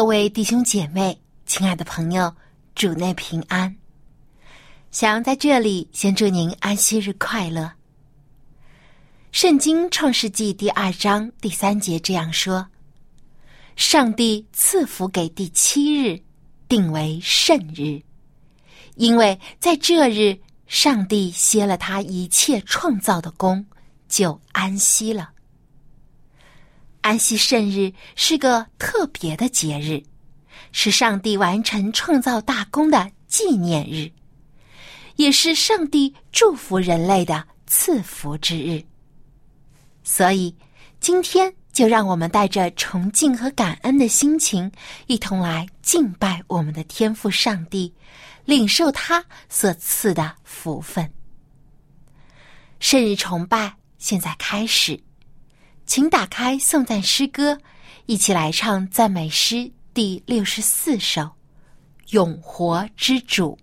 各位弟兄姐妹，亲爱的朋友，主内平安。想在这里先祝您安息日快乐。圣经创世纪第二章第三节这样说：“上帝赐福给第七日，定为圣日，因为在这日，上帝歇了他一切创造的功，就安息了。”安息圣日是个特别的节日，是上帝完成创造大功的纪念日，也是上帝祝福人类的赐福之日。所以，今天就让我们带着崇敬和感恩的心情，一同来敬拜我们的天父上帝，领受他所赐的福分。圣日崇拜现在开始。请打开颂赞诗歌，一起来唱赞美诗第六十四首《永活之主》。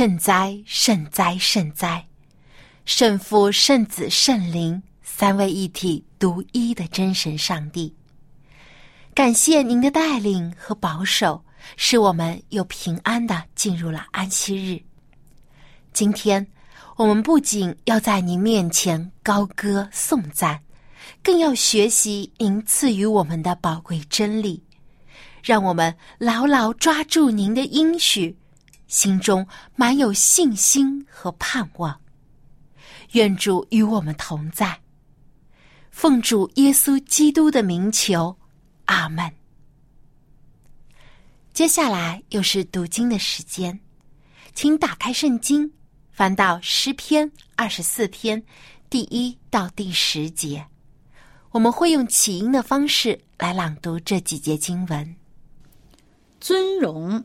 圣哉，圣哉，圣哉！圣父、圣子、圣灵三位一体、独一的真神上帝，感谢您的带领和保守，使我们又平安的进入了安息日。今天，我们不仅要在您面前高歌颂赞，更要学习您赐予我们的宝贵真理，让我们牢牢抓住您的应许。心中满有信心和盼望，愿主与我们同在。奉主耶稣基督的名求，阿门。接下来又是读经的时间，请打开圣经，翻到诗篇二十四篇第一到第十节。我们会用起音的方式来朗读这几节经文。尊荣。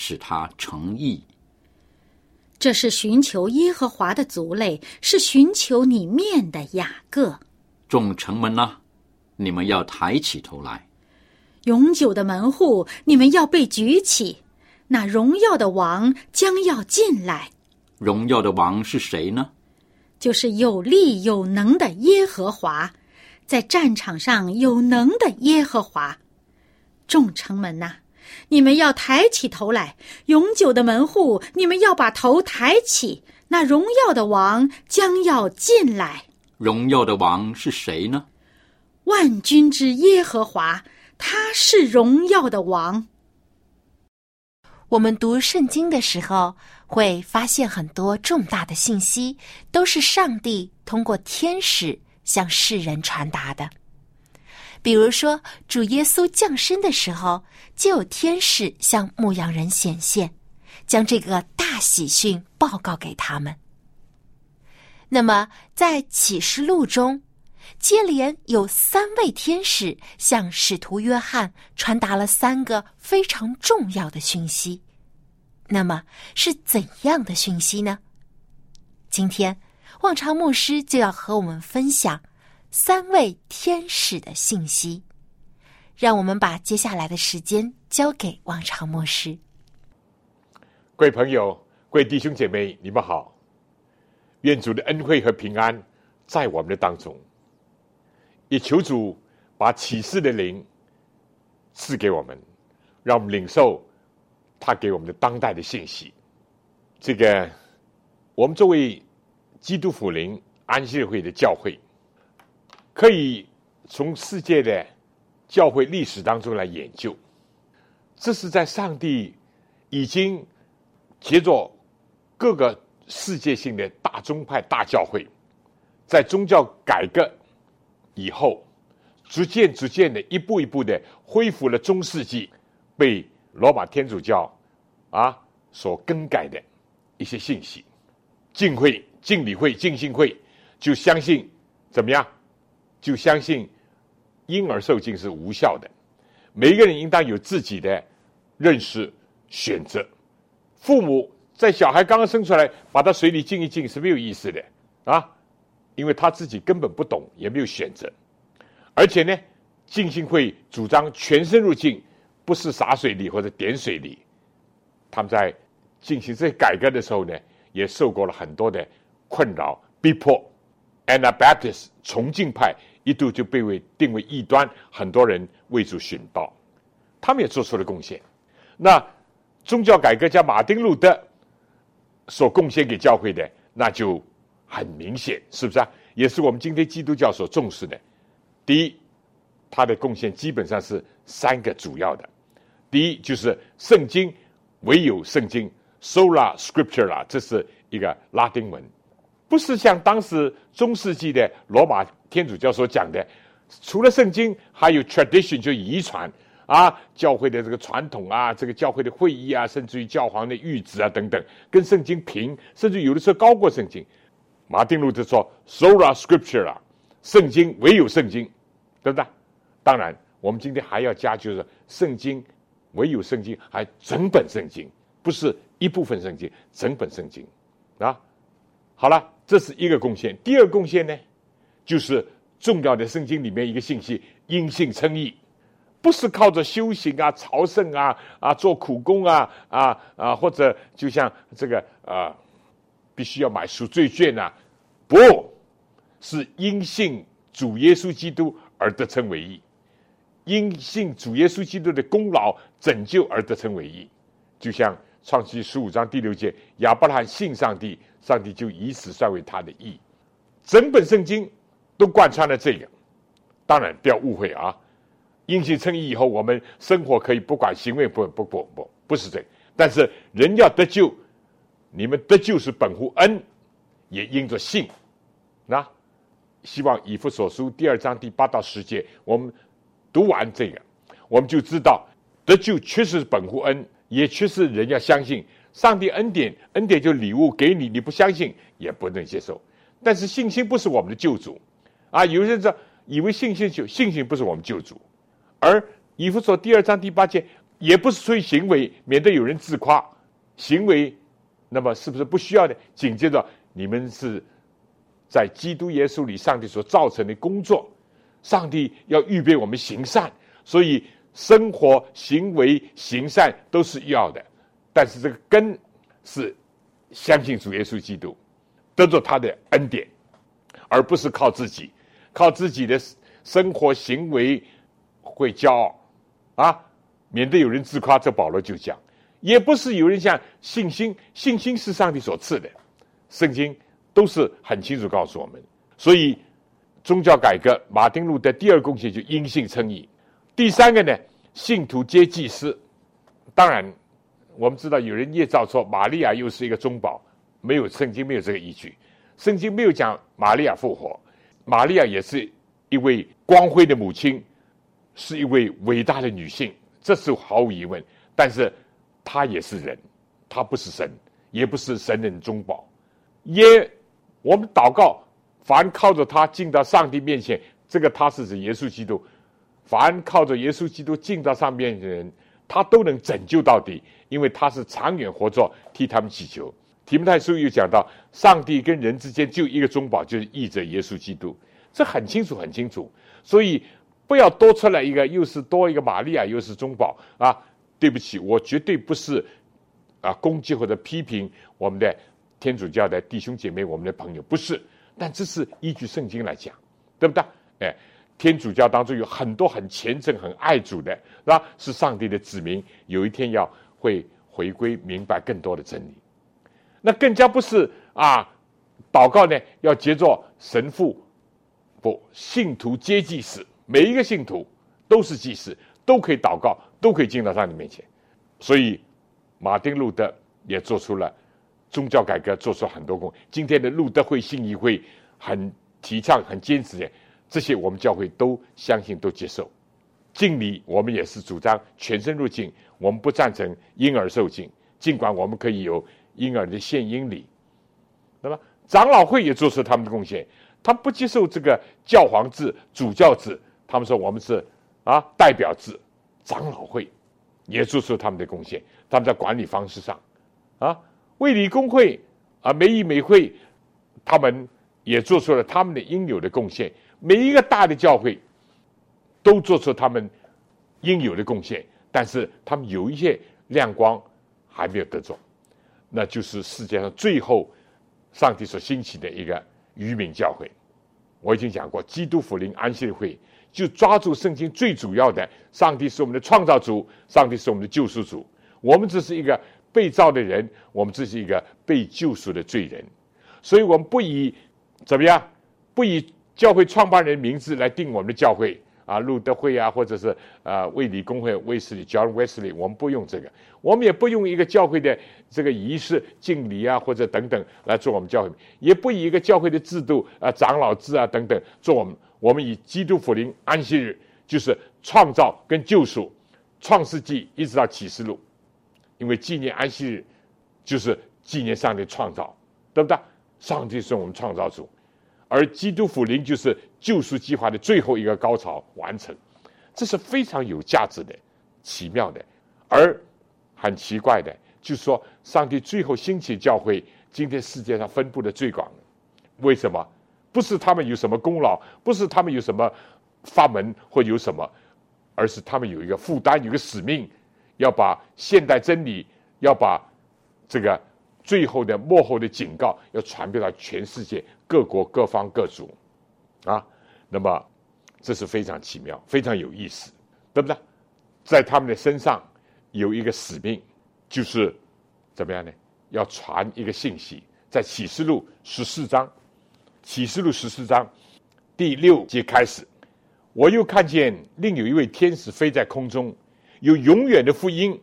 使他诚意。这是寻求耶和华的族类，是寻求你面的雅各。众城门呐，你们要抬起头来；永久的门户，你们要被举起。那荣耀的王将要进来。荣耀的王是谁呢？就是有力有能的耶和华，在战场上有能的耶和华。众城门呐！你们要抬起头来，永久的门户，你们要把头抬起。那荣耀的王将要进来。荣耀的王是谁呢？万军之耶和华，他是荣耀的王。我们读圣经的时候，会发现很多重大的信息，都是上帝通过天使向世人传达的。比如说，主耶稣降生的时候，就有天使向牧羊人显现，将这个大喜讯报告给他们。那么，在启示录中，接连有三位天使向使徒约翰传达了三个非常重要的讯息。那么，是怎样的讯息呢？今天，望昌牧师就要和我们分享。三位天使的信息，让我们把接下来的时间交给王朝牧师。各位朋友、各位弟兄姐妹，你们好！愿主的恩惠和平安在我们的当中，也求主把启示的灵赐给我们，让我们领受他给我们的当代的信息。这个，我们作为基督福灵安息会的教会。可以从世界的教会历史当中来研究，这是在上帝已经接着各个世界性的大宗派大教会，在宗教改革以后，逐渐逐渐的一步一步的恢复了中世纪被罗马天主教啊所更改的一些信息，敬会、敬礼会、敬信会就相信怎么样？就相信婴儿受精是无效的，每一个人应当有自己的认识选择。父母在小孩刚刚生出来，把他水里浸一浸是没有意思的啊，因为他自己根本不懂，也没有选择。而且呢，浸信会主张全身入境，不是洒水里或者点水里。他们在进行这改革的时候呢，也受过了很多的困扰逼迫。Anabaptist 崇敬派一度就被为定为异端，很多人为主殉道，他们也做出了贡献。那宗教改革家马丁路德所贡献给教会的，那就很明显，是不是啊？也是我们今天基督教所重视的。第一，他的贡献基本上是三个主要的。第一就是圣经，唯有圣经，sola scriptura，这是一个拉丁文。不是像当时中世纪的罗马天主教所讲的，除了圣经，还有 tradition 就遗传啊，教会的这个传统啊，这个教会的会议啊，甚至于教皇的谕旨啊等等，跟圣经平，甚至有的时候高过圣经。马丁路德说：“Sola Scriptura，圣经唯有圣经，对不对？当然，我们今天还要加，就是圣经唯有圣经，还整本圣经，不是一部分圣经，整本圣经啊。好了，这是一个贡献。第二贡献呢，就是重要的圣经里面一个信息：因信称义，不是靠着修行啊、朝圣啊、啊做苦工啊、啊啊，或者就像这个啊。”必须要买赎罪券呐，不是因信主耶稣基督而得称为义，因信主耶稣基督的功劳拯救而得称为义。就像创世十五章第六节，亚伯拉罕信上帝，上帝就以此算为他的义。整本圣经都贯穿了这个。当然不要误会啊，因信称义以后，我们生活可以不管行为不不不不不是这，但是人要得救。你们得救是本乎恩，也因着信。那希望以弗所书第二章第八到十节，我们读完这个，我们就知道得救确实是本乎恩，也确实人要相信上帝恩典，恩典就礼物给你，你不相信也不能接受。但是信心不是我们的救主啊！有些人说以为信心就信心不是我们救主，而以弗所第二章第八节也不是出于行为，免得有人自夸行为。那么是不是不需要呢？紧接着，你们是在基督耶稣里，上帝所造成的工作，上帝要预备我们行善，所以生活、行为、行善都是要的。但是这个根是相信主耶稣基督，得着他的恩典，而不是靠自己，靠自己的生活行为会骄傲啊，免得有人自夸。这保罗就讲。也不是有人像信心，信心是上帝所赐的，圣经都是很清楚告诉我们。所以宗教改革，马丁路德第二贡献就因信称义。第三个呢，信徒皆祭司。当然，我们知道有人捏造说玛利亚又是一个中保，没有圣经没有这个依据，圣经没有讲玛利亚复活，玛利亚也是一位光辉的母亲，是一位伟大的女性，这是毫无疑问。但是。她也是人，她不是神，也不是神人中保。耶，我们祷告，凡靠着他进到上帝面前，这个他是指耶稣基督。凡靠着耶稣基督进到上面的人，他都能拯救到底，因为他是长远活着替他们祈求。提摩太书又讲到，上帝跟人之间就一个中保，就是义者耶稣基督，这很清楚，很清楚。所以不要多出来一个，又是多一个玛利亚，又是中保啊。对不起，我绝对不是啊攻击或者批评我们的天主教的弟兄姐妹，我们的朋友不是，但这是依据圣经来讲，对不对？哎，天主教当中有很多很虔诚、很爱主的，是吧？是上帝的子民，有一天要会回归明白更多的真理。那更加不是啊，祷告呢要接着神父不信徒皆祭司，每一个信徒都是祭司。都可以祷告，都可以进到上帝面前，所以马丁路德也做出了宗教改革，做出很多功。今天的路德会、信义会很提倡、很坚持的，这些我们教会都相信、都接受。敬礼，我们也是主张全身入境，我们不赞成婴儿受敬，尽管我们可以有婴儿的献婴礼。那么长老会也做出他们的贡献，他不接受这个教皇制、主教制，他们说我们是。啊，代表制，长老会也做出他们的贡献。他们在管理方式上，啊，卫理公会啊，美以美会，他们也做出了他们的应有的贡献。每一个大的教会都做出他们应有的贡献，但是他们有一些亮光还没有得着，那就是世界上最后上帝所兴起的一个愚民教会。我已经讲过，基督福临安息会。就抓住圣经最主要的，上帝是我们的创造主，上帝是我们的救赎主，我们只是一个被造的人，我们只是一个被救赎的罪人，所以我们不以怎么样，不以教会创办人名字来定我们的教会啊，路德会啊，或者是啊卫理公会、卫斯理 John Wesley，我们不用这个，我们也不用一个教会的这个仪式敬礼啊，或者等等来做我们教会，也不以一个教会的制度啊长老制啊等等做我们。我们以基督福临安息日，就是创造跟救赎，创世纪一直到启示录，因为纪念安息日就是纪念上帝创造，对不对？上帝是我们创造主，而基督福临就是救赎计划的最后一个高潮完成，这是非常有价值的、奇妙的，而很奇怪的，就是说上帝最后兴起教会，今天世界上分布的最广，为什么？不是他们有什么功劳，不是他们有什么法门或有什么。而是他们有一个负担，有个使命，要把现代真理，要把这个最后的幕后的警告，要传遍到全世界各国各方各族，啊，那么这是非常奇妙，非常有意思，对不对？在他们的身上有一个使命，就是怎么样呢？要传一个信息。在启示录十四章，启示录十四章第六节开始。我又看见另有一位天使飞在空中，有永远的福音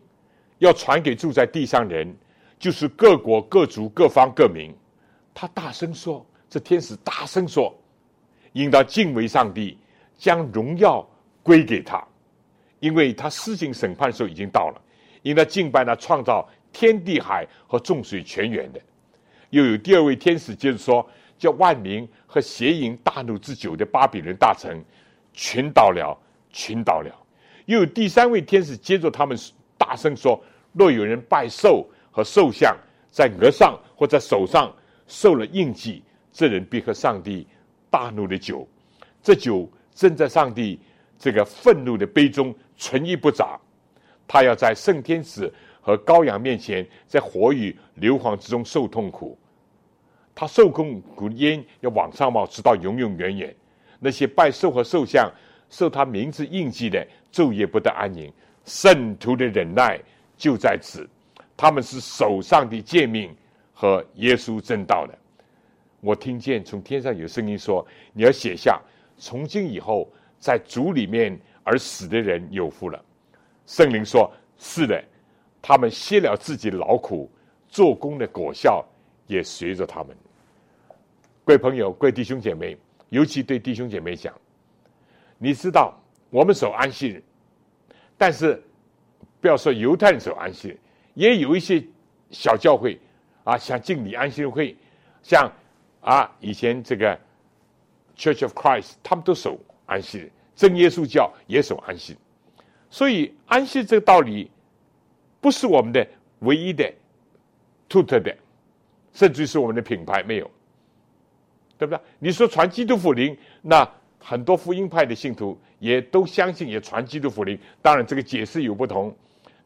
要传给住在地上人，就是各国各族各方各民。他大声说：“这天使大声说，应当敬畏上帝，将荣耀归给他，因为他施行审判的时候已经到了。应当敬拜那创造天地海和众水泉源的。”又有第二位天使接着说：“叫万民和邪淫大怒之久的巴比伦大臣。”群倒了，群倒了。又有第三位天使接着他们大声说：“若有人拜兽和兽像，在额上或在手上受了印记，这人必喝上帝大怒的酒。这酒正在上帝这个愤怒的杯中存一不杂。他要在圣天使和羔羊面前，在火与硫磺之中受痛苦。他受痛苦烟要往上冒，直到永永远远。”那些拜兽和兽像受他名字印记的，昼夜不得安宁。圣徒的忍耐就在此，他们是手上的诫命和耶稣正道的。我听见从天上有声音说：“你要写下，从今以后，在主里面而死的人有福了。”圣灵说：“是的，他们歇了自己的劳苦，做工的果效也随着他们。”各位朋友，各位弟兄姐妹。尤其对弟兄姐妹讲，你知道我们守安息日，但是不要说犹太人守安息日，也有一些小教会啊，像敬礼安息日会，像啊以前这个 Church of Christ，他们都守安息日，真耶稣教也守安息，所以安息这个道理不是我们的唯一的、独特的，甚至是我们的品牌没有。对不对？你说传基督福临，那很多福音派的信徒也都相信，也传基督福临。当然，这个解释有不同。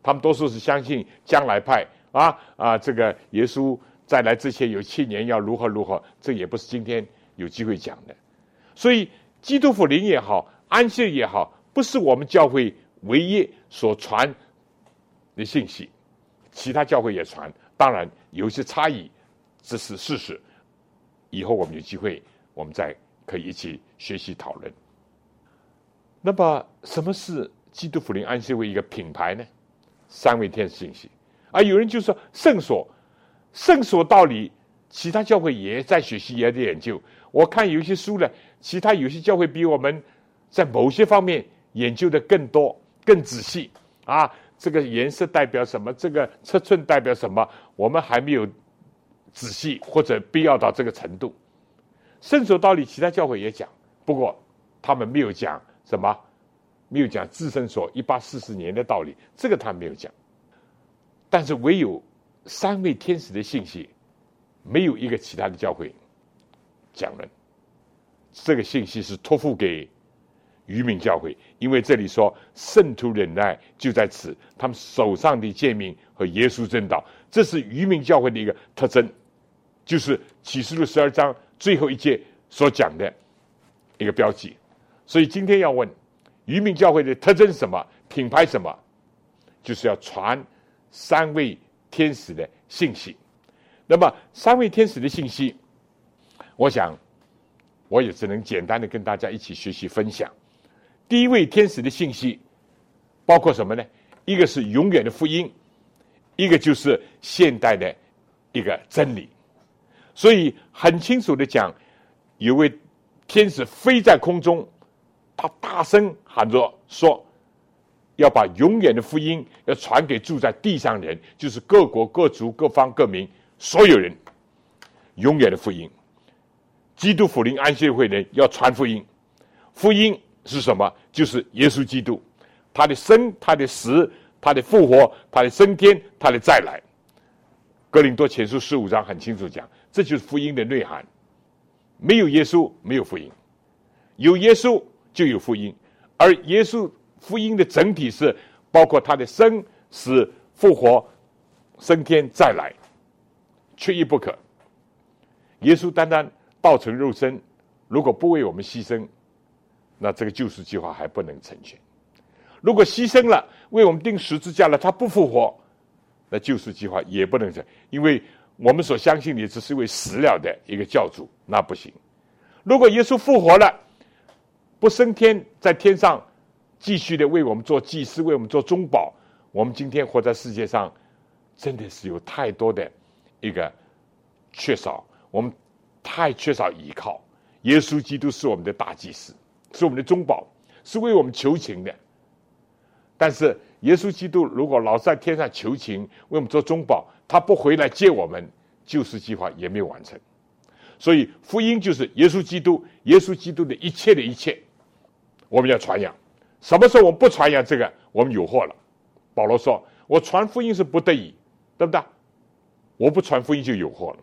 他们多数是相信将来派啊啊，这个耶稣再来之前有七年要如何如何，这也不是今天有机会讲的。所以，基督福临也好，安息也好，不是我们教会唯一所传的信息，其他教会也传。当然有一些差异，这是事实。以后我们有机会，我们再可以一起学习讨论。那么，什么是基督福临安息为一个品牌呢？三位天使信息，啊，有人就说圣所，圣所道理，其他教会也在学习，也在研究。我看有些书呢，其他有些教会比我们在某些方面研究的更多、更仔细。啊，这个颜色代表什么？这个尺寸代表什么？我们还没有。仔细或者必要到这个程度，圣所道理，其他教会也讲，不过他们没有讲什么，没有讲自圣所一八四四年的道理，这个他没有讲。但是唯有三位天使的信息，没有一个其他的教会讲了。这个信息是托付给渔民教会，因为这里说圣徒忍耐就在此，他们手上的诫命和耶稣正道，这是渔民教会的一个特征。就是启示录十二章最后一节所讲的一个标记，所以今天要问渔民教会的特征是什么？品牌什么？就是要传三位天使的信息。那么三位天使的信息，我想我也只能简单的跟大家一起学习分享。第一位天使的信息包括什么呢？一个是永远的福音，一个就是现代的一个真理。所以很清楚的讲，有位天使飞在空中，他大声喊着说：“要把永远的福音要传给住在地上人，就是各国各族各方各民所有人，永远的福音。基督福临安息会人要传福音，福音是什么？就是耶稣基督，他的生，他的死，他的复活，他的升天，他的再来。格林多前书十五章很清楚讲，这就是福音的内涵。没有耶稣，没有福音；有耶稣，就有福音。而耶稣福音的整体是包括他的生、死、复活、升天、再来，缺一不可。耶稣单单。道成肉身，如果不为我们牺牲，那这个救赎计划还不能成全。如果牺牲了，为我们钉十字架了，他不复活，那救赎计划也不能成，因为我们所相信的只是一位死了的一个教主，那不行。如果耶稣复活了，不升天，在天上继续的为我们做祭司，为我们做中保，我们今天活在世界上，真的是有太多的一个缺少，我们。太缺少依靠，耶稣基督是我们的大祭司，是我们的中保，是为我们求情的。但是耶稣基督如果老在天上求情，为我们做中保，他不回来接我们，救世计划也没有完成。所以福音就是耶稣基督，耶稣基督的一切的一切，我们要传扬。什么时候我们不传扬这个，我们有祸了。保罗说：“我传福音是不得已，对不对？我不传福音就有祸了。”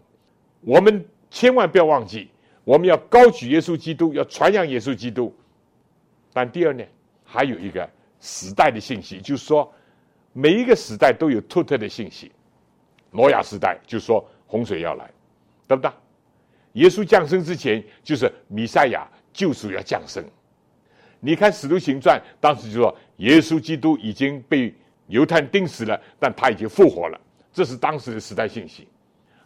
我们。千万不要忘记，我们要高举耶稣基督，要传扬耶稣基督。但第二呢，还有一个时代的信息，就是说，每一个时代都有独特的信息。挪亚时代就说洪水要来，对不对？耶稣降生之前，就是弥赛亚救主要降生。你看《使徒行传》，当时就说耶稣基督已经被犹太钉死了，但他已经复活了，这是当时的时代信息。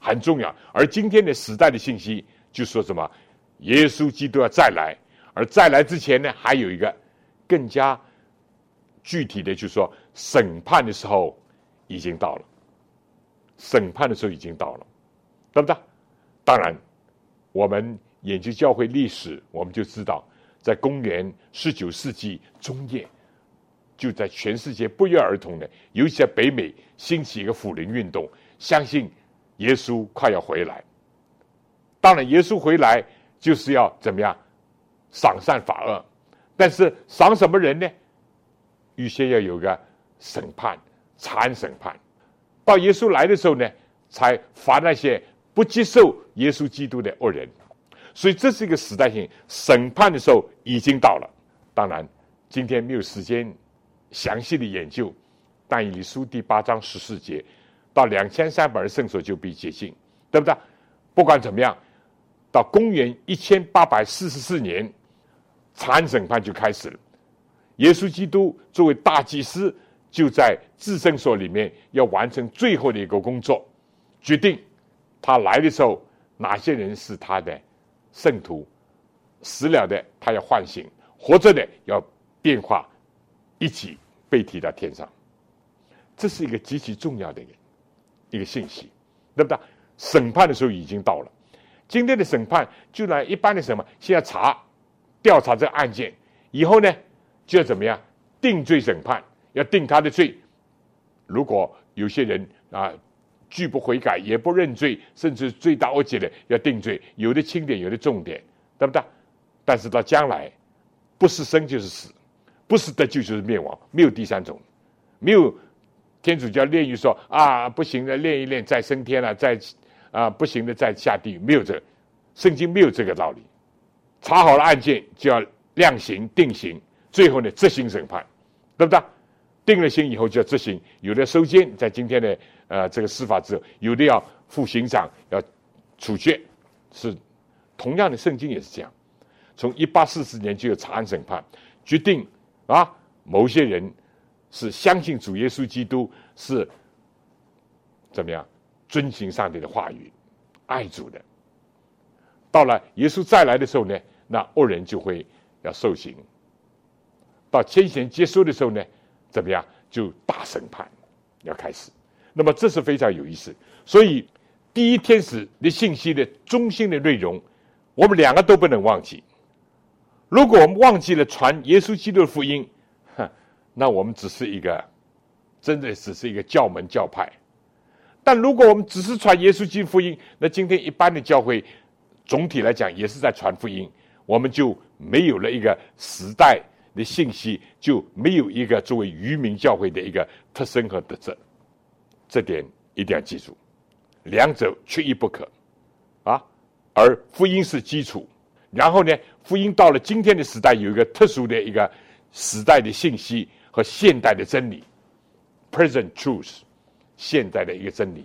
很重要，而今天的时代的信息就说什么？耶稣基督要再来，而再来之前呢，还有一个更加具体的，就是说审判的时候已经到了，审判的时候已经到了，对不对？当然，我们研究教会历史，我们就知道，在公元十九世纪中叶，就在全世界不约而同的，尤其在北美兴起一个辅灵运动，相信。耶稣快要回来，当然，耶稣回来就是要怎么样赏善罚恶，但是赏什么人呢？预先要有个审判，残审判。到耶稣来的时候呢，才罚那些不接受耶稣基督的恶人。所以这是一个时代性审判的时候已经到了。当然，今天没有时间详细的研究，但以书第八章十四节。到两千三百人圣所就被解禁，对不对？不管怎么样，到公元一千八百四十四年，残审判就开始了。耶稣基督作为大祭司，就在至圣所里面要完成最后的一个工作，决定他来的时候哪些人是他的圣徒，死了的他要唤醒，活着的要变化，一起被提到天上。这是一个极其重要的。一个信息，对不对？审判的时候已经到了。今天的审判就来一般的什么，先要查、调查这个案件，以后呢就要怎么样定罪审判，要定他的罪。如果有些人啊拒不悔改，也不认罪，甚至罪大恶极的，要定罪，有的轻点，有的重点，对不对？但是到将来，不是生就是死，不是得救就是灭亡，没有第三种，没有。天主教炼狱说啊，不行的，练一练再升天了，再啊不行的再下地狱，没有这，圣经没有这个道理。查好了案件就要量刑定刑，最后呢执行审判，对不对？定了刑以后就要执行，有的收监，在今天的呃这个司法之后，有的要负刑长要处决，是同样的，圣经也是这样。从一八四四年就有查案审判，决定啊某些人。是相信主耶稣基督是怎么样遵行上帝的话语，爱主的。到了耶稣再来的时候呢，那恶人就会要受刑。到千禧年结束的时候呢，怎么样就大审判要开始。那么这是非常有意思。所以第一天使的信息的中心的内容，我们两个都不能忘记。如果我们忘记了传耶稣基督的福音，那我们只是一个，真的只是一个教门教派。但如果我们只是传耶稣基督福音，那今天一般的教会总体来讲也是在传福音，我们就没有了一个时代的信息，就没有一个作为渔民教会的一个特征和特质。这点一定要记住，两者缺一不可啊。而福音是基础，然后呢，福音到了今天的时代，有一个特殊的一个时代的信息和现代的真理，present truth。现代的一个真理，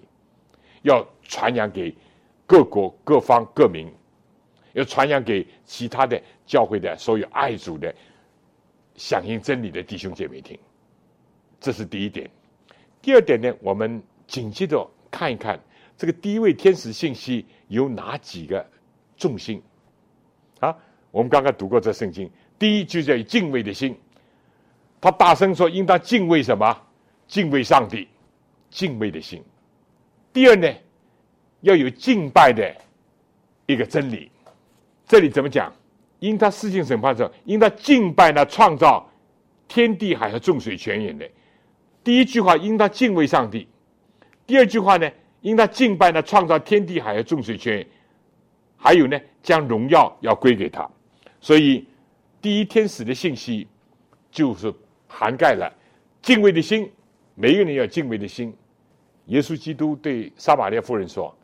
要传扬给各国各方各民，要传扬给其他的教会的所有爱主的、响应真理的弟兄姐妹听。这是第一点。第二点呢，我们紧接着看一看这个第一位天使信息有哪几个重心啊？我们刚刚读过这圣经，第一就叫敬畏的心。他大声说：“应当敬畏什么？敬畏上帝。”敬畏的心，第二呢，要有敬拜的一个真理。这里怎么讲？因他事情审判的时候，因他敬拜那创造天地海和众水泉源的。第一句话，应他敬畏上帝；第二句话呢，应他敬拜那创造天地海和众水泉源。还有呢，将荣耀要归给他。所以，第一天使的信息就是涵盖了敬畏的心，每一个人要敬畏的心。耶稣基督对撒玛利亚夫人说：“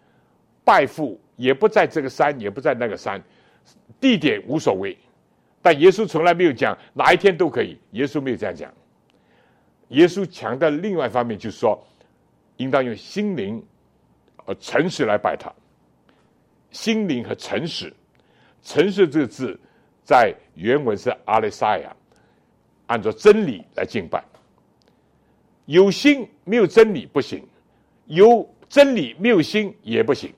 拜父也不在这个山，也不在那个山，地点无所谓。但耶稣从来没有讲哪一天都可以。耶稣没有这样讲。耶稣强调另外一方面，就是说，应当用心灵和诚实来拜他。心灵和诚实，诚实这个字在原文是阿雷萨亚，按照真理来敬拜。有心没有真理不行。”有真理没有心也不行。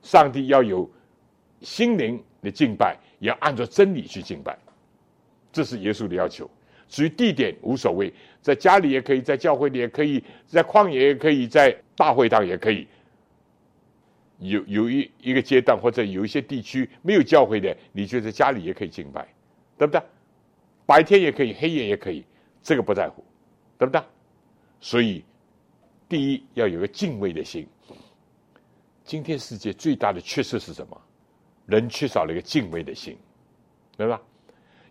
上帝要有心灵的敬拜，也要按照真理去敬拜，这是耶稣的要求。至于地点无所谓，在家里也可以，在教会里也可以，在旷野也可以，在大会堂也可以。有有一一个阶段或者有一些地区没有教会的，你就在家里也可以敬拜，对不对？白天也可以，黑夜也可以，这个不在乎，对不对？所以。第一，要有个敬畏的心。今天世界最大的缺失是什么？人缺少了一个敬畏的心，对吧？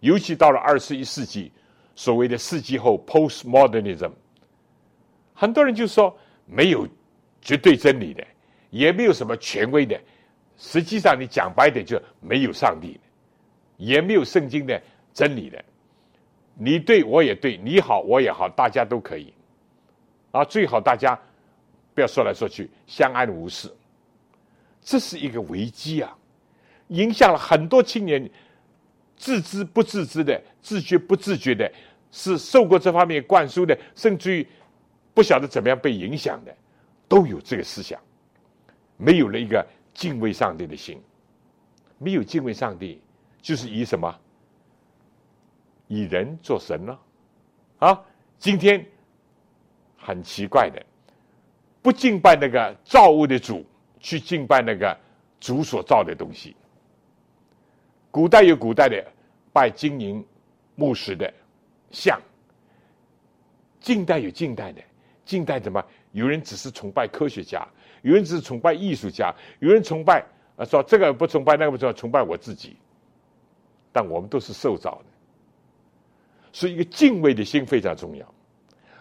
尤其到了二十一世纪，所谓的世纪后 （postmodernism），很多人就说没有绝对真理的，也没有什么权威的。实际上，你讲白点，就没有上帝，也没有圣经的真理的。你对我也对，你好我也好，大家都可以。啊，最好大家不要说来说去，相安无事。这是一个危机啊，影响了很多青年，自知不自知的，自觉不自觉的，是受过这方面灌输的，甚至于不晓得怎么样被影响的，都有这个思想，没有了一个敬畏上帝的心，没有敬畏上帝，就是以什么？以人做神了啊！今天。很奇怪的，不敬拜那个造物的主，去敬拜那个主所造的东西。古代有古代的拜金银木石的像，近代有近代的，近代怎么？有人只是崇拜科学家，有人只是崇拜艺术家，有人崇拜啊说这个不崇拜那个不崇拜，崇拜我自己。但我们都是受造的，所以一个敬畏的心非常重要。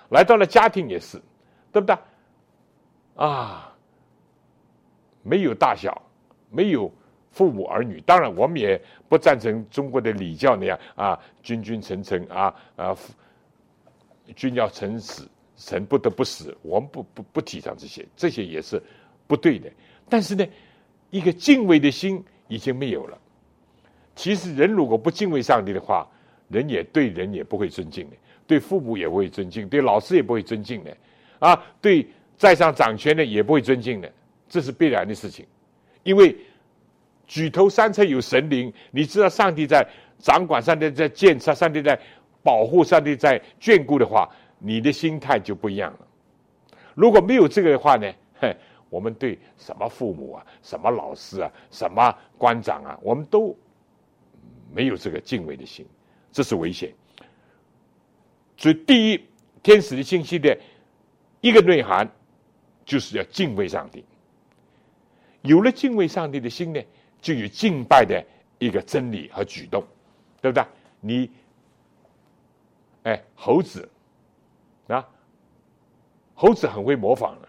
来到了家庭也是，对不对？啊，没有大小，没有父母儿女。当然，我们也不赞成中国的礼教那样啊，君君臣臣啊啊，君要臣死，臣不得不死。我们不不不提倡这些，这些也是不对的。但是呢，一个敬畏的心已经没有了。其实，人如果不敬畏上帝的话，人也对人也不会尊敬的。对父母也不会尊敬，对老师也不会尊敬的，啊，对在上掌权的也不会尊敬的，这是必然的事情。因为举头三尺有神灵，你知道上帝在掌管，上帝在监察，上帝在保护，上帝在眷顾的话，你的心态就不一样了。如果没有这个的话呢，哼，我们对什么父母啊、什么老师啊、什么官长啊，我们都没有这个敬畏的心，这是危险。所以，第一，天使的信息的一个内涵，就是要敬畏上帝。有了敬畏上帝的心呢，就有敬拜的一个真理和举动，对不对？你，哎，猴子啊，猴子很会模仿的，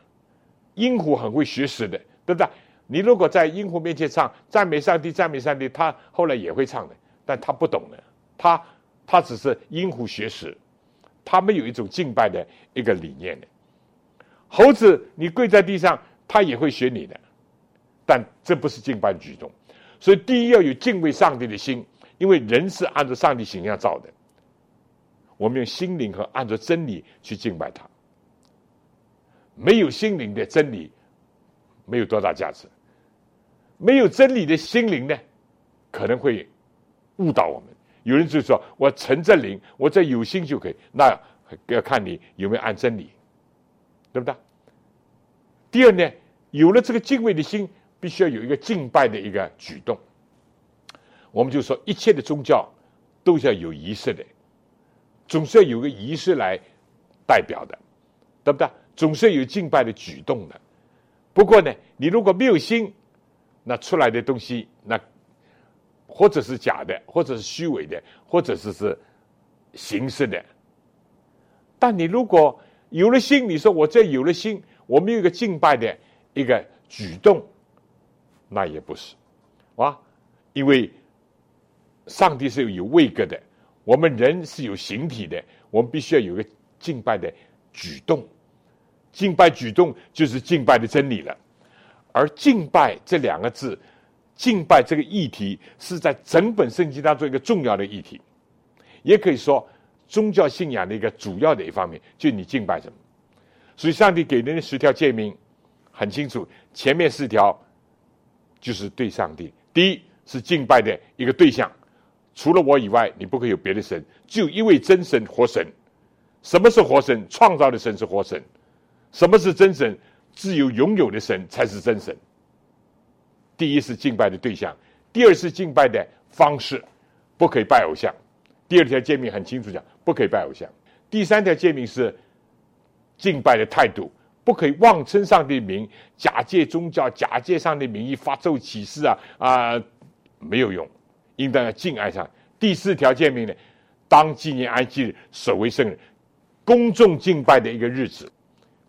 鹰虎很会学识的，对不对？你如果在鹰虎面前唱赞美上帝，赞美上帝，他后来也会唱的，但他不懂的，他他只是鹰虎学识，他没有一种敬拜的一个理念的。猴子，你跪在地上，他也会学你的。但这不是敬拜举动，所以第一要有敬畏上帝的心，因为人是按照上帝形象造的。我们用心灵和按照真理去敬拜他。没有心灵的真理，没有多大价值。没有真理的心灵呢，可能会误导我们。有人就说：“我存着灵，我这有心就可以。”那要看你有没有按真理，对不对？第二呢，有了这个敬畏的心。必须要有一个敬拜的一个举动，我们就说一切的宗教都是要有仪式的，总是要有个仪式来代表的，对不对？总是要有敬拜的举动的。不过呢，你如果没有心，那出来的东西，那或者是假的，或者是虚伪的，或者是是形式的。但你如果有了心，你说我这有了心，我们有一个敬拜的一个举动。那也不是，啊，因为上帝是有位格的，我们人是有形体的，我们必须要有个敬拜的举动，敬拜举动就是敬拜的真理了。而敬拜这两个字，敬拜这个议题是在整本圣经当中一个重要的议题，也可以说宗教信仰的一个主要的一方面，就你敬拜什么。所以上帝给人的十条诫命很清楚，前面四条。就是对上帝，第一是敬拜的一个对象，除了我以外，你不可以有别的神，只有一位真神活神。什么是活神？创造的神是活神。什么是真神？自有拥有的神才是真神。第一是敬拜的对象，第二是敬拜的方式，不可以拜偶像。第二条诫命很清楚讲，不可以拜偶像。第三条诫命是敬拜的态度。不可以妄称上帝名，假借宗教、假借上帝名义发咒起誓啊啊，没有用，应当要敬爱上。第四条诫命呢，当纪念安息日，守为圣日，公众敬拜的一个日子。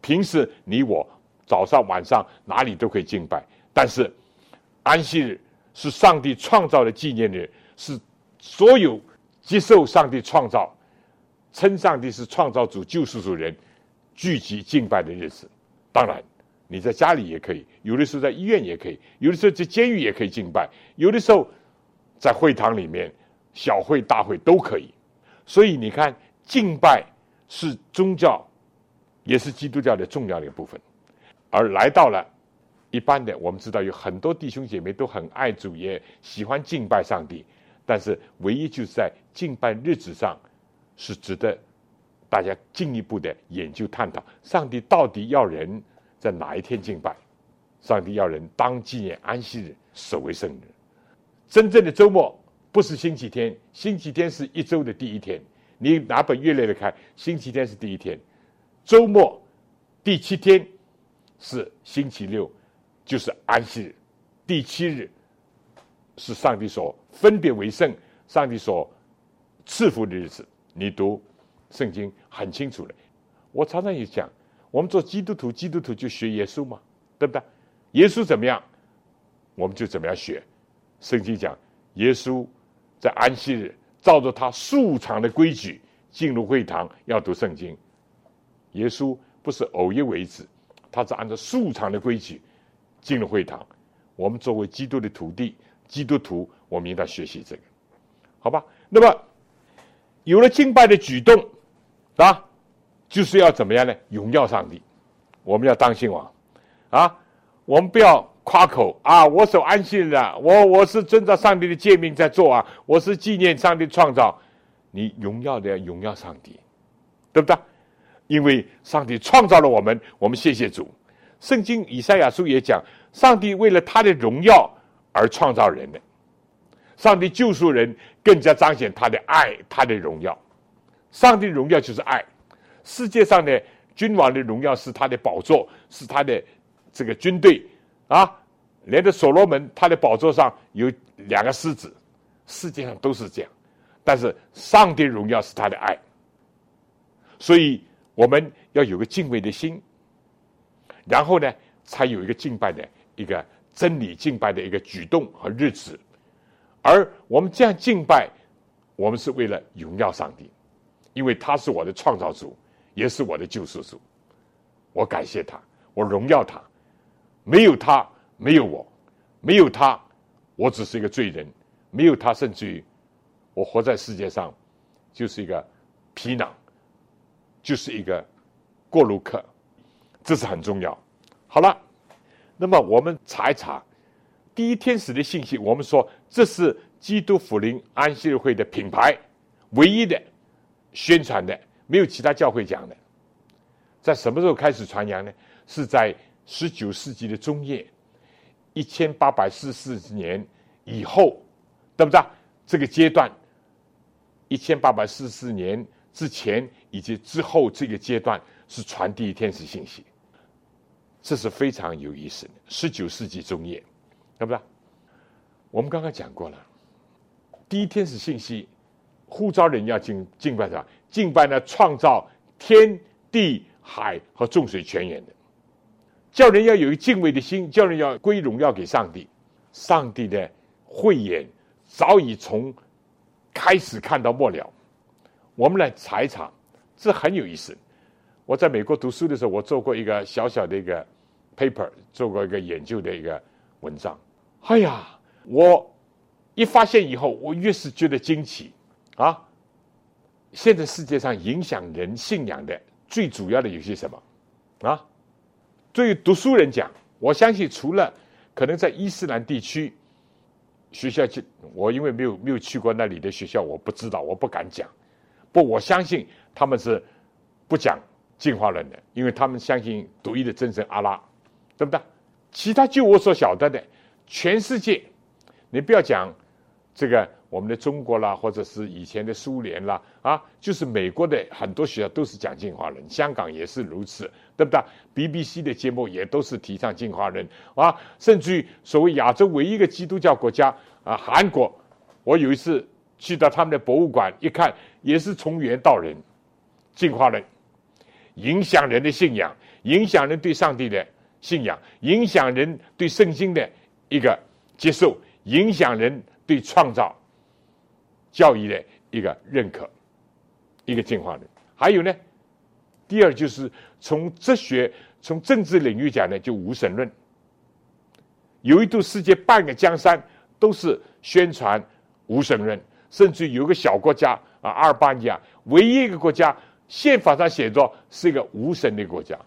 平时你我早上晚上哪里都可以敬拜，但是安息日是上帝创造的纪念日，是所有接受上帝创造、称上帝是创造主、救世主人。聚集敬拜的日子，当然你在家里也可以，有的时候在医院也可以，有的时候在监狱也可以敬拜，有的时候在会堂里面，小会大会都可以。所以你看，敬拜是宗教，也是基督教的重要的一部分。而来到了一般的，我们知道有很多弟兄姐妹都很爱主，也喜欢敬拜上帝，但是唯一就是在敬拜日子上是值得。大家进一步的研究探讨，上帝到底要人在哪一天敬拜？上帝要人当纪念安息日，守为圣日。真正的周末不是星期天，星期天是一周的第一天。你拿本月历来看，星期天是第一天，周末第七天是星期六，就是安息日。第七日是上帝所分别为圣、上帝所赐福的日子。你读。圣经很清楚的，我常常也讲，我们做基督徒，基督徒就学耶稣嘛，对不对？耶稣怎么样，我们就怎么样学。圣经讲，耶稣在安息日照着他素常的规矩进入会堂要读圣经。耶稣不是偶一为之，他是按照素常的规矩进入会堂。我们作为基督的徒弟、基督徒，我们应当学习这个，好吧？那么有了敬拜的举动。啊，就是要怎么样呢？荣耀上帝，我们要当心王，啊，我们不要夸口啊！我守安息日啊，我我是遵照上帝的诫命在做啊，我是纪念上帝创造。你荣耀的荣耀上帝，对不对？因为上帝创造了我们，我们谢谢主。圣经以赛亚书也讲，上帝为了他的荣耀而创造人的，上帝救赎人，更加彰显他的爱，他的荣耀。上帝荣耀就是爱。世界上的君王的荣耀是他的宝座，是他的这个军队啊。连着所罗门，他的宝座上有两个狮子，世界上都是这样。但是上帝荣耀是他的爱，所以我们要有个敬畏的心，然后呢，才有一个敬拜的一个真理敬拜的一个举动和日子。而我们这样敬拜，我们是为了荣耀上帝，因为他是我的创造主，也是我的救赎主。我感谢他，我荣耀他，没有他。没有我，没有他，我只是一个罪人。没有他，甚至于我活在世界上就是一个皮囊，就是一个过路客。这是很重要。好了，那么我们查一查第一天使的信息。我们说这是基督福临安息日会的品牌，唯一的宣传的，没有其他教会讲的。在什么时候开始传扬呢？是在十九世纪的中叶。一千八百四十四年以后，对不对？这个阶段，一千八百四十四年之前以及之后这个阶段是传递天使信息，这是非常有意思的。十九世纪中叶，对不对？我们刚刚讲过了，第一天使信息呼召人要敬敬拜什么？敬拜呢？创造天地海和众水泉源的。叫人要有一敬畏的心，叫人要归荣耀给上帝。上帝的慧眼早已从开始看到末了。我们来查一查，这很有意思。我在美国读书的时候，我做过一个小小的一个 paper，做过一个研究的一个文章。哎呀，我一发现以后，我越是觉得惊奇啊！现在世界上影响人信仰的最主要的有些什么啊？对于读书人讲，我相信除了可能在伊斯兰地区学校去，我因为没有没有去过那里的学校，我不知道，我不敢讲。不，我相信他们是不讲进化论的，因为他们相信独一的真神阿拉，对不对？其他就我所晓得的，全世界，你不要讲这个。我们的中国啦，或者是以前的苏联啦，啊，就是美国的很多学校都是讲进化论，香港也是如此，对不对？BBC 的节目也都是提倡进化论啊，甚至于所谓亚洲唯一一个基督教国家啊，韩国，我有一次去到他们的博物馆一看，也是从猿到人，进化论，影响人的信仰，影响人对上帝的信仰，影响人对圣经的一个接受，影响人对创造。教育的一个认可，一个进化论。还有呢，第二就是从哲学、从政治领域讲呢，就无神论。有一度世界半个江山都是宣传无神论，甚至有个小国家啊，阿尔巴尼亚，唯一一个国家宪法上写着是一个无神的国家，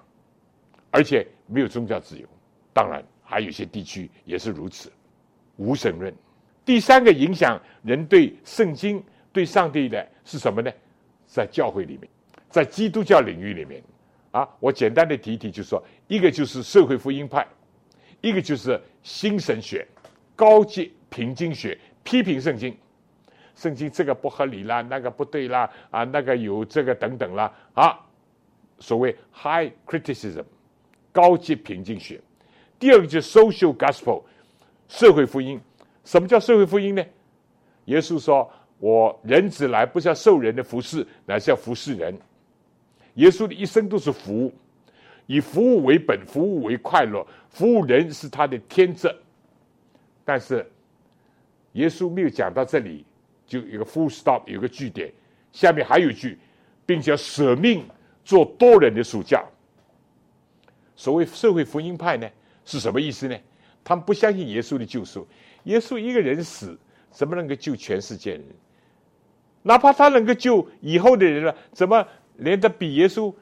而且没有宗教自由。当然，还有些地区也是如此，无神论。第三个影响人对圣经、对上帝的是什么呢？在教会里面，在基督教领域里面，啊，我简单的提一提，就是说一个就是社会福音派，一个就是新神学、高级平经学，批评圣经，圣经这个不合理啦，那个不对啦，啊，那个有这个等等啦，啊，所谓 high criticism，高级平经学。第二个就是 social gospel，社会福音。什么叫社会福音呢？耶稣说：“我人子来，不是要受人的服侍，乃是要服侍人。”耶稣的一生都是服务，以服务为本，服务为快乐，服务人是他的天职。但是，耶稣没有讲到这里，就一个 full stop，有个句点，下面还有一句，并且舍命做多人的暑假。所谓社会福音派呢，是什么意思呢？他们不相信耶稣的救赎。耶稣一个人死，怎么能够救全世界人？哪怕他能够救以后的人了，怎么连他比耶稣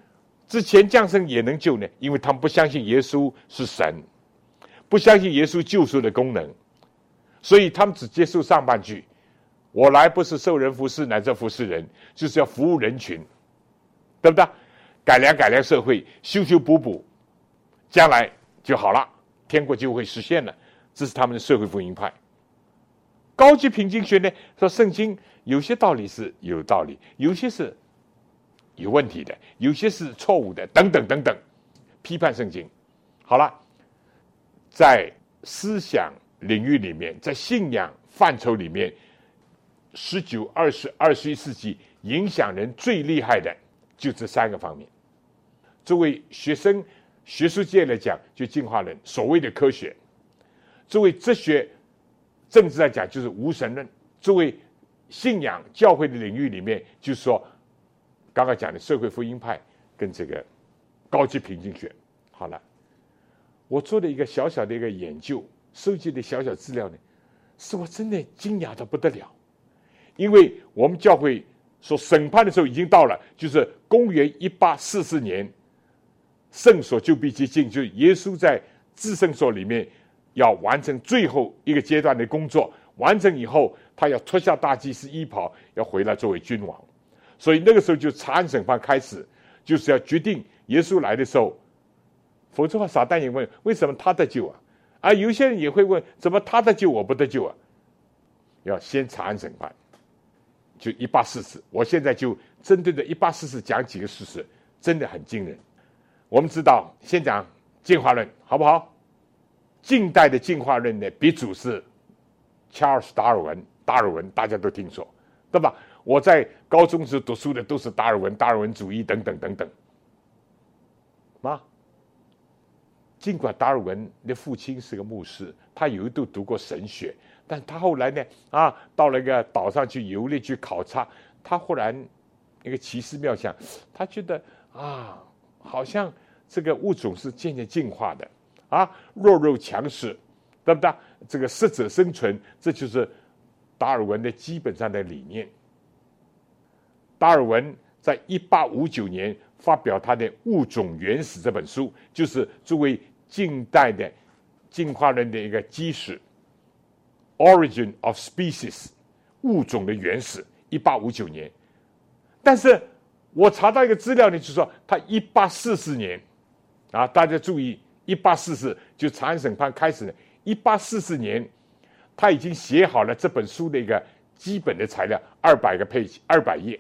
之前降生也能救呢？因为他们不相信耶稣是神，不相信耶稣救赎的功能，所以他们只接受上半句：“我来不是受人服侍，乃是服侍人，就是要服务人群，对不对？改良改良社会，修修补补，将来就好了，天国就会实现了。”这是他们的社会福音派。高级平经学呢说，圣经有些道理是有道理，有些是有问题的，有些是错误的，等等等等，批判圣经。好了，在思想领域里面，在信仰范畴里面，十九、二十、二十一世纪影响人最厉害的就这三个方面。作为学生、学术界来讲，就进化论，所谓的科学；作为哲学、政治来讲，就是无神论；作为信仰教会的领域里面，就是说。刚刚讲的社会福音派跟这个高级平均学，好了，我做了一个小小的一个研究，收集的小小资料呢，使我真的惊讶的不得了。因为我们教会说审判的时候已经到了，就是公元一八四四年，圣所就必接近，就耶稣在至圣所里面要完成最后一个阶段的工作，完成以后，他要脱下大祭司衣袍，要回来作为君王。所以那个时候就查案审判开始，就是要决定耶稣来的时候，否则的话，撒旦也问为什么他得救啊？啊，有些人也会问，怎么他得救我不得救啊？要先查案审判，就一八四四。我现在就针对着一八四四讲几个事实，真的很惊人。我们知道，先讲进化论好不好？近代的进化论的鼻祖是查尔斯·达尔文，达尔文大家都听说，对吧？我在高中时读书的都是达尔文、达尔文主义等等等等。啊，尽管达尔文的父亲是个牧师，他有一度读过神学，但他后来呢，啊，到了一个岛上去游历去考察，他忽然一个奇思妙想，他觉得啊，好像这个物种是渐渐进化的，啊，弱肉强食，对不对？这个适者生存，这就是达尔文的基本上的理念。达尔文在一八五九年发表他的《物种原始》这本书，就是作为近代的进化论的一个基石，《Origin of Species》物种的原始。一八五九年，但是我查到一个资料呢，就是说他一八四四年，啊，大家注意，一八四四就长安审判开始，一八四四年，他已经写好了这本书的一个基本的材料，二百个配二百页。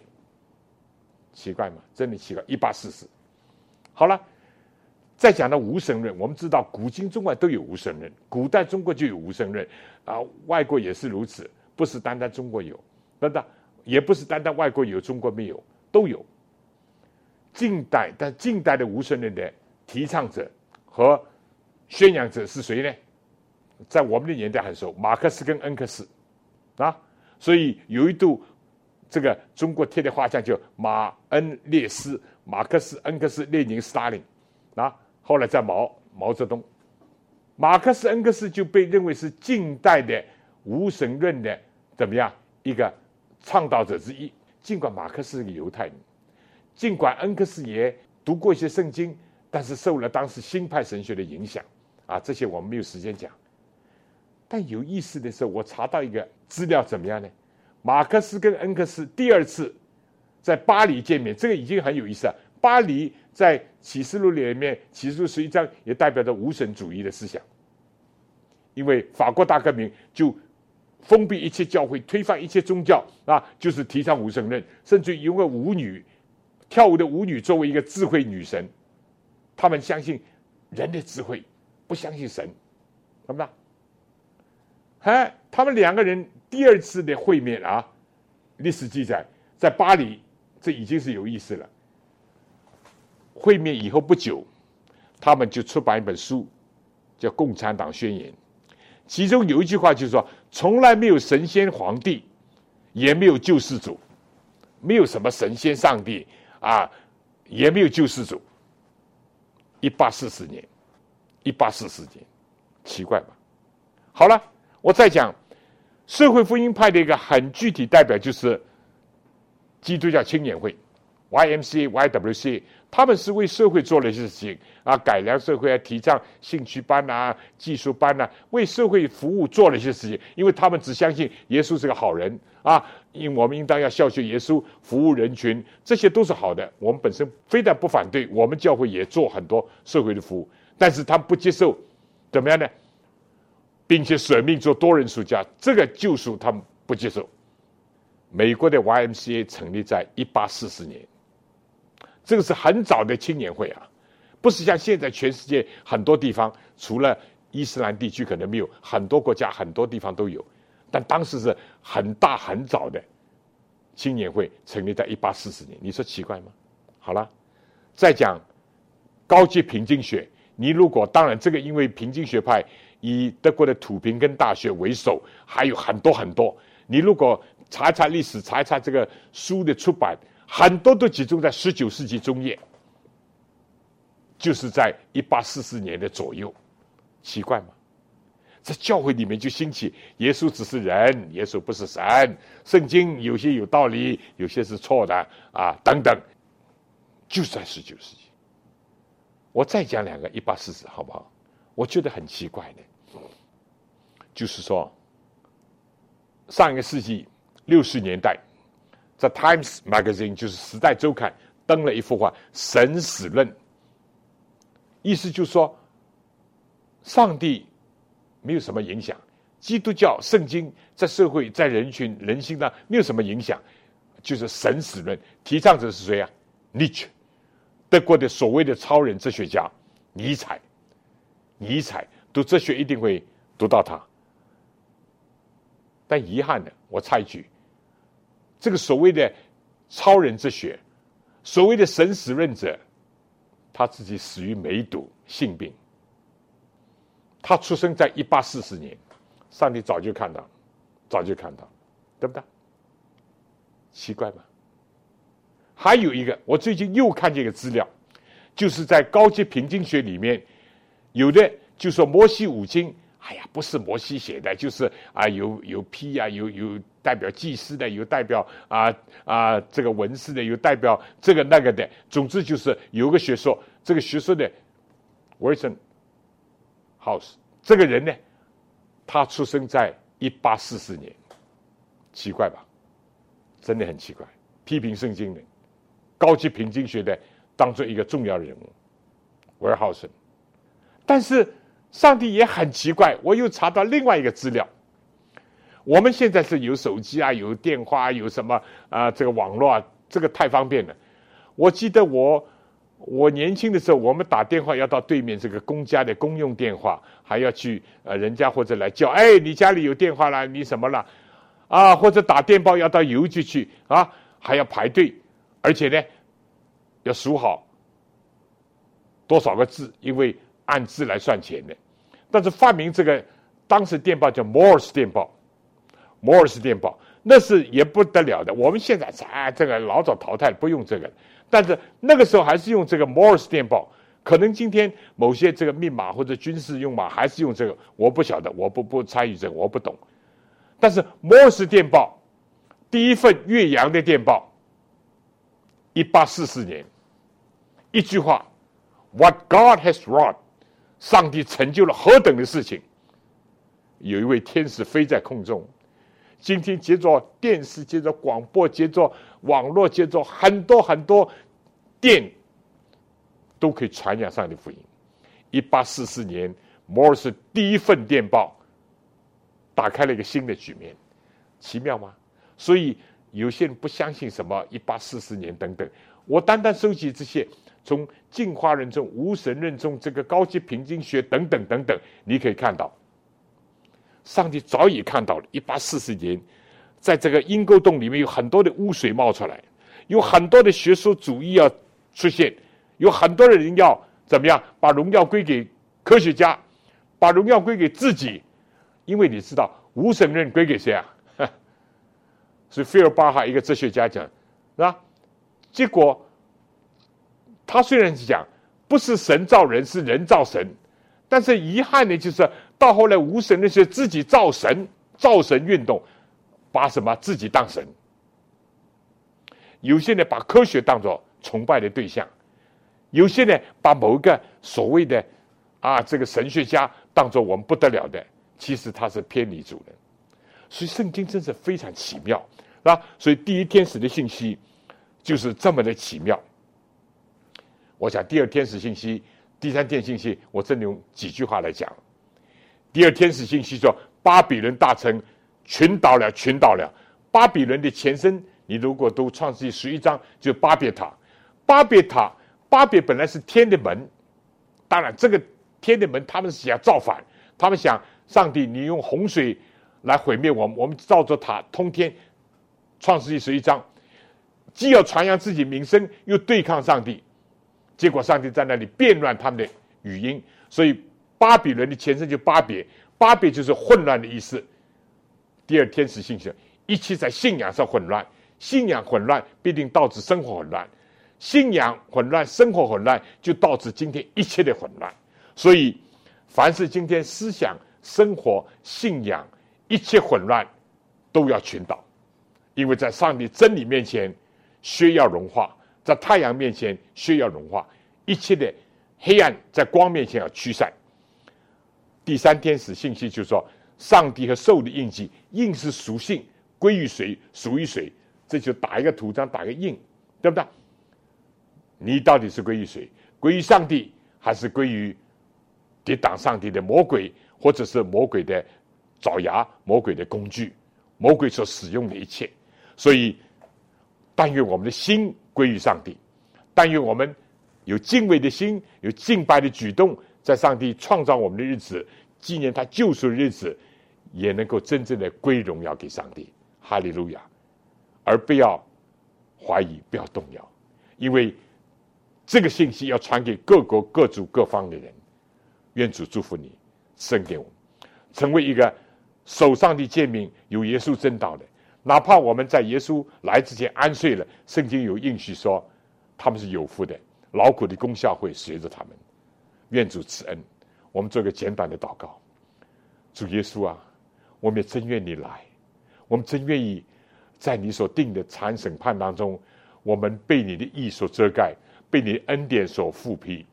奇怪吗？真的奇怪。一八四四，好了，再讲到无神论。我们知道，古今中外都有无神论，古代中国就有无神论，啊，外国也是如此，不是单单中国有，等等，也不是单单外国有，中国没有，都有。近代，但近代的无神论的提倡者和宣扬者是谁呢？在我们的年代很熟，马克思跟恩格斯，啊，所以有一度。这个中国贴的画像叫马恩列斯、马克思、恩格斯、列宁、斯大林，啊，后来在毛毛泽东，马克思、恩格斯就被认为是近代的无神论的怎么样一个倡导者之一。尽管马克思是个犹太人，尽管恩格斯也读过一些圣经，但是受了当时新派神学的影响，啊，这些我们没有时间讲。但有意思的是，我查到一个资料，怎么样呢？马克思跟恩格斯第二次在巴黎见面，这个已经很有意思了。巴黎在启示录里面，启示录十一章也代表着无神主义的思想，因为法国大革命就封闭一切教会，推翻一切宗教啊，就是提倡无神论，甚至因为舞女跳舞的舞女作为一个智慧女神，他们相信人的智慧，不相信神，怎么办？哎，他们两个人。第二次的会面啊，历史记载在巴黎，这已经是有意思了。会面以后不久，他们就出版一本书，叫《共产党宣言》，其中有一句话就是说：从来没有神仙皇帝，也没有救世主，没有什么神仙上帝啊，也没有救世主。一八四四年，一八四四年，奇怪吧？好了，我再讲。社会福音派的一个很具体代表就是基督教青年会 （YMCA、YWCA），他们是为社会做了一些事情啊，改良社会啊，提倡兴趣班啊、技术班啊，为社会服务做了一些事情。因为他们只相信耶稣是个好人啊，因我们应当要效学耶稣，服务人群，这些都是好的。我们本身非但不反对，我们教会也做很多社会的服务，但是他不接受，怎么样呢？并且舍命做多人暑假，这个救赎他不接受。美国的 YMCA 成立在一八四四年，这个是很早的青年会啊，不是像现在全世界很多地方，除了伊斯兰地区可能没有，很多国家很多地方都有，但当时是很大很早的青年会成立在一八四四年，你说奇怪吗？好了，再讲高级平均学，你如果当然这个因为平均学派以德国的土平根大学为首，还有很多很多，你如果查一查历史，查一查这个书的出版。很多都集中在十九世纪中叶，就是在一八四四年的左右，奇怪吗？在教会里面就兴起，耶稣只是人，耶稣不是神，圣经有些有道理，有些是错的啊，等等，就是在十九世纪。我再讲两个一八四四，好不好？我觉得很奇怪的，就是说，上一个世纪六十年代。在《Times Magazine》就是《时代周刊》登了一幅画《神死论》，意思就是说，上帝没有什么影响，基督教圣经在社会在人群人心上没有什么影响，就是神死论。提倡者是谁啊？尼采，德国的所谓的超人哲学家尼采。尼采读哲学一定会读到他，但遗憾的，我插一句。这个所谓的超人哲学，所谓的神死论者，他自己死于梅毒性病。他出生在一八四四年，上帝早就看到，早就看到，对不对？奇怪吧？还有一个，我最近又看见一个资料，就是在高级平均学里面，有的就说摩西五经。哎呀，不是摩西写的，就是啊，有有批呀，有有代表祭司的，有代表啊啊这个文士的，有代表这个那个的。总之就是有个学说，这个学说的 Wilson House 这个人呢，他出生在一八四四年，奇怪吧？真的很奇怪。批评圣经的，高级平经学的，当做一个重要人物 w i l s o n 但是。上帝也很奇怪，我又查到另外一个资料。我们现在是有手机啊，有电话，有什么啊？这个网络啊，这个太方便了。我记得我我年轻的时候，我们打电话要到对面这个公家的公用电话，还要去呃人家或者来叫，哎，你家里有电话了，你什么了？啊，或者打电报要到邮局去啊，还要排队，而且呢要数好多少个字，因为。按字来算钱的，但是发明这个当时电报叫摩尔斯电报，摩尔斯电报那是也不得了的。我们现在啊，这个老早淘汰不用这个，但是那个时候还是用这个摩尔斯电报。可能今天某些这个密码或者军事用码还是用这个，我不晓得，我不不参与这个，我不懂。但是摩尔斯电报第一份岳阳的电报，一八四四年，一句话：What God has wrought。上帝成就了何等的事情！有一位天使飞在空中，今天接着电视、接着广播、接着网络、接着很多很多电，都可以传扬上帝福音。一八四四年，摩尔斯第一份电报打开了一个新的局面，奇妙吗？所以有些人不相信什么一八四四年等等，我单单收集这些。从进化论中、无神论中，这个高级平均学等等等等，你可以看到，上帝早已看到了。一八四四年，在这个阴沟洞里面有很多的污水冒出来，有很多的学术主义要出现，有很多的人要怎么样把荣耀归给科学家，把荣耀归给自己，因为你知道无神论归给谁啊？所以费尔巴哈一个哲学家讲，是吧？结果。他虽然是讲不是神造人，是人造神，但是遗憾的就是到后来无神那些自己造神、造神运动，把什么自己当神。有些人把科学当作崇拜的对象，有些人把某一个所谓的啊这个神学家当作我们不得了的，其实他是偏离主人。所以圣经真是非常奇妙，是吧？所以第一天使的信息就是这么的奇妙。我想第二天使信息，第三天信息，我只能用几句话来讲。第二天使信息说，巴比伦大臣群倒了，群倒了。巴比伦的前身，你如果读创世纪十一章，就巴别塔。巴别塔，巴别本来是天的门，当然这个天的门他们是想造反，他们想上帝你用洪水来毁灭我们，我们造着塔通天。创世纪十一章，既要传扬自己名声，又对抗上帝，结果上帝在那里变乱他们的语音，所以巴比伦的前身就巴别，巴别就是混乱的意思。第二天使信息，一切在信仰上混乱，信仰混乱必定导致生活混乱。信仰混乱，生活混乱，就导致今天一切的混乱。所以，凡是今天思想、生活、信仰一切混乱，都要群倒。因为在上帝真理面前，需要融化；在太阳面前，需要融化。一切的黑暗在光面前要驱散。第三天使信息就是说，上帝和兽的印记，印是属性，归于谁，属于谁，这就打一个图章，打个印，对不对？你到底是归于谁？归于上帝，还是归于抵挡上帝的魔鬼，或者是魔鬼的爪牙、魔鬼的工具、魔鬼所使用的一切？所以，但愿我们的心归于上帝，但愿我们有敬畏的心，有敬拜的举动，在上帝创造我们的日子，纪念他救赎的日子，也能够真正的归荣耀给上帝。哈利路亚！而不要怀疑，不要动摇，因为。这个信息要传给各国各族各方的人，愿主祝福你，生给我们，成为一个手上的诫命有耶稣真道的。哪怕我们在耶稣来之前安睡了，圣经有应许说他们是有福的，劳苦的功效会随着他们。愿主赐恩。我们做个简短的祷告。主耶稣啊，我们也真愿你来，我们真愿意在你所定的残审判当中，我们被你的意所遮盖。被你恩典所复辟，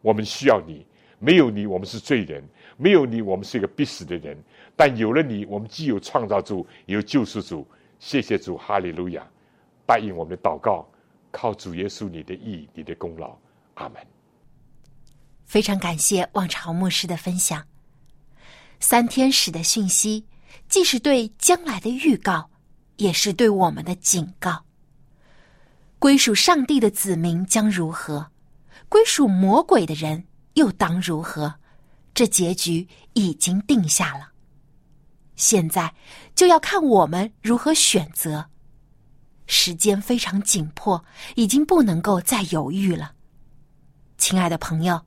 我们需要你。没有你，我们是罪人；没有你，我们是一个必死的人。但有了你，我们既有创造主，也有救世主。谢谢主，哈利路亚！答应我们的祷告，靠主耶稣你的意、你的功劳。阿门。非常感谢望潮牧师的分享。三天使的讯息，既是对将来的预告，也是对我们的警告。归属上帝的子民将如何？归属魔鬼的人又当如何？这结局已经定下了。现在就要看我们如何选择。时间非常紧迫，已经不能够再犹豫了。亲爱的朋友，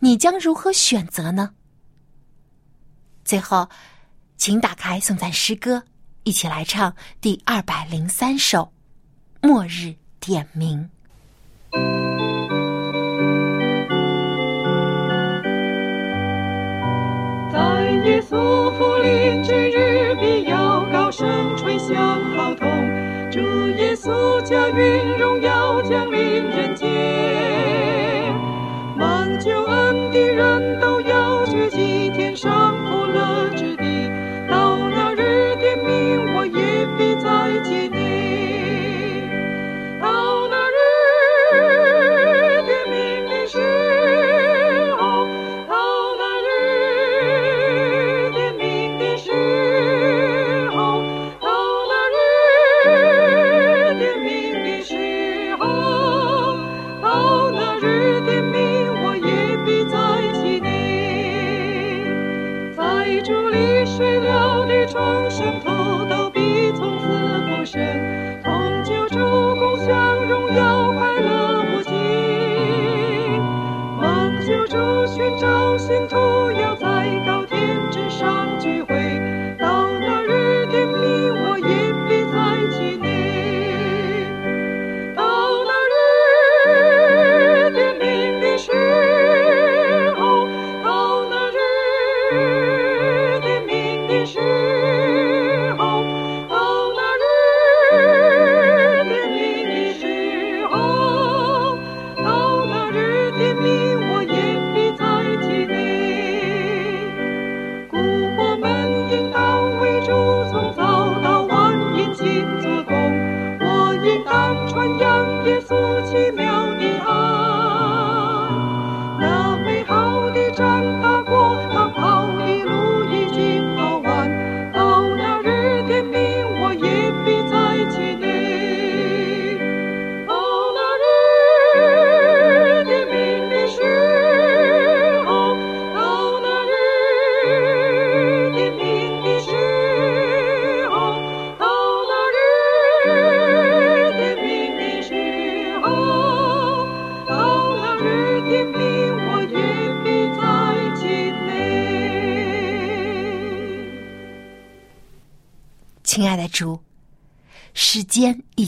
你将如何选择呢？最后，请打开颂赞诗歌，一起来唱第二百零三首《末日》。点名，在耶稣福临之日，必要高声吹响号筒，祝耶稣驾云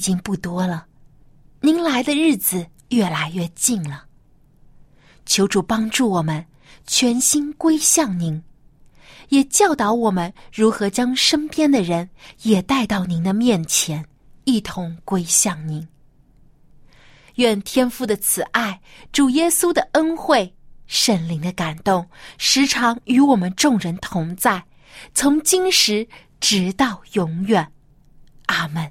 已经不多了，您来的日子越来越近了。求主帮助我们全心归向您，也教导我们如何将身边的人也带到您的面前，一同归向您。愿天父的慈爱、主耶稣的恩惠、圣灵的感动，时常与我们众人同在，从今时直到永远。阿门。